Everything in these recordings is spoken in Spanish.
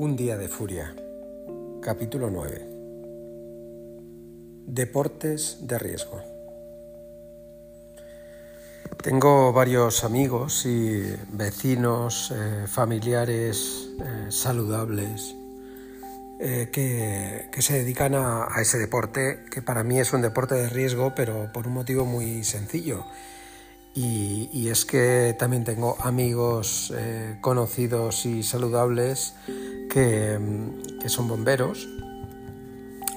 Un día de furia. Capítulo 9. Deportes de riesgo. Tengo varios amigos y vecinos, eh, familiares eh, saludables eh, que, que, se dedican a, ese deporte, que para mí es un deporte de riesgo, pero por un motivo muy sencillo y, es que también tengo amigos conocidos y saludables que, son bomberos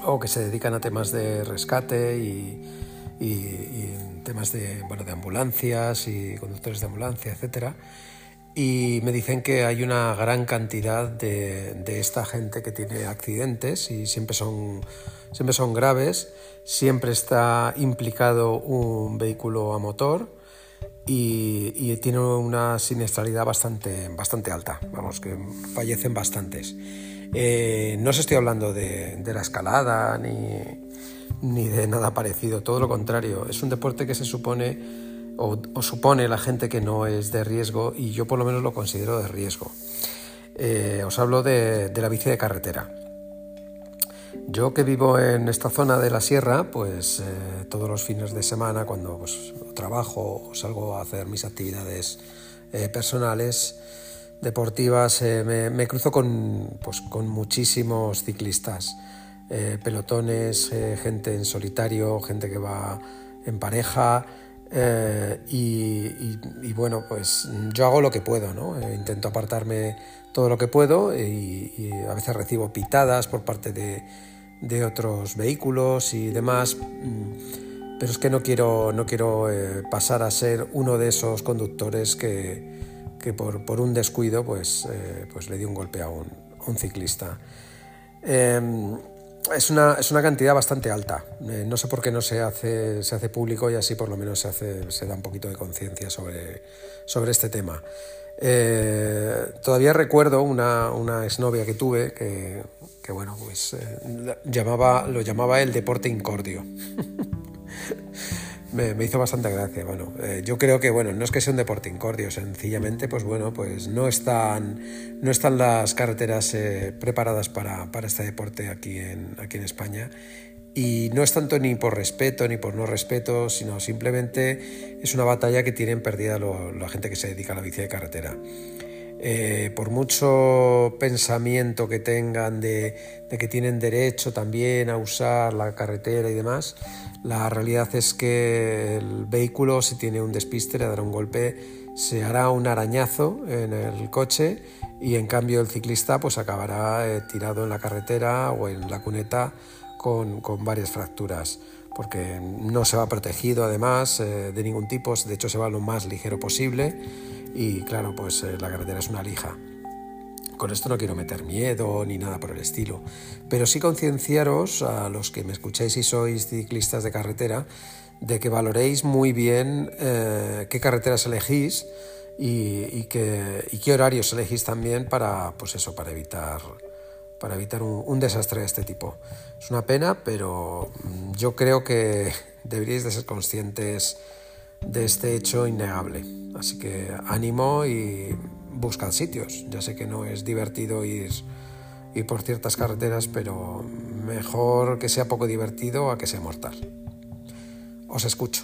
o que se dedican a temas de rescate y, temas de, bueno, de ambulancias y conductores de ambulancia, etc. Y me dicen que hay una gran cantidad de, de esta gente que tiene accidentes y siempre son, siempre son graves, siempre está implicado un vehículo a motor y, tiene una siniestralidad bastante, bastante alta, vamos, que fallecen bastantes. Eh, no os estoy hablando de, la escalada ni, ni, de nada parecido, todo lo contrario, es un deporte que se supone o, supone la gente que no es de riesgo y yo por lo menos lo considero de riesgo. Eh, os hablo de la bici de carretera. Yo que vivo en esta zona de la sierra, pues eh, todos los fines de semana cuando pues, trabajo o salgo a hacer mis actividades eh, personales, deportivas, eh, me, cruzo con, pues, con muchísimos ciclistas, pelotones, gente en solitario, gente que va en pareja. Y, bueno, pues yo hago lo que puedo, ¿no? intento apartarme todo lo que puedo y a veces recibo pitadas por parte de, de otros vehículos y demás, mm, pero es que no quiero, no quiero eh, pasar a ser uno de esos conductores que, por, un descuido pues, eh, pues le dio un golpe a un, ciclista. Es, una, es, una, cantidad bastante alta. Eh, no sé por qué no se hace, se hace público y así por lo menos se, hace, se da un poquito de conciencia sobre, sobre este tema. todavía recuerdo una, una exnovia que tuve que, que bueno, pues eh, llamaba, lo llamaba el deporte incordio. me, hizo bastante gracia. Bueno, eh, yo creo que bueno, no es que sea un deporte incordio, sencillamente, pues bueno, pues no están, no están las carreteras eh, preparadas para, este deporte aquí en, aquí en España. Y no es tanto ni por respeto ni por no respeto, sino simplemente es una batalla que tienen perdida la gente que se dedica a la bici de carretera. Eh, por mucho pensamiento que tengan de, que tienen derecho también a usar la carretera y demás, la realidad es que el vehículo, si tiene un despiste, le dará un golpe, se hará un arañazo en el coche y en cambio el ciclista pues acabará eh, tirado en la carretera o en la cuneta con, varias fracturas porque no se va protegido además eh, de ningún tipo, de hecho se va lo más ligero posible y claro, pues eh, la carretera es una lija. Con esto no quiero meter miedo ni nada por el estilo, pero sí concienciaros a los que me escucháis y sois ciclistas de carretera de que valoréis muy bien eh, qué carreteras elegís y, qué, horarios elegís también para, pues eso, para evitar, para evitar un, desastre de este tipo. Es una pena, pero yo creo que deberíais de ser conscientes de este hecho innegable. Así que ánimo y buscad sitios. Ya sé que no es divertido ir, ir por ciertas carreteras, pero mejor que sea poco divertido a que sea mortal. Os escucho.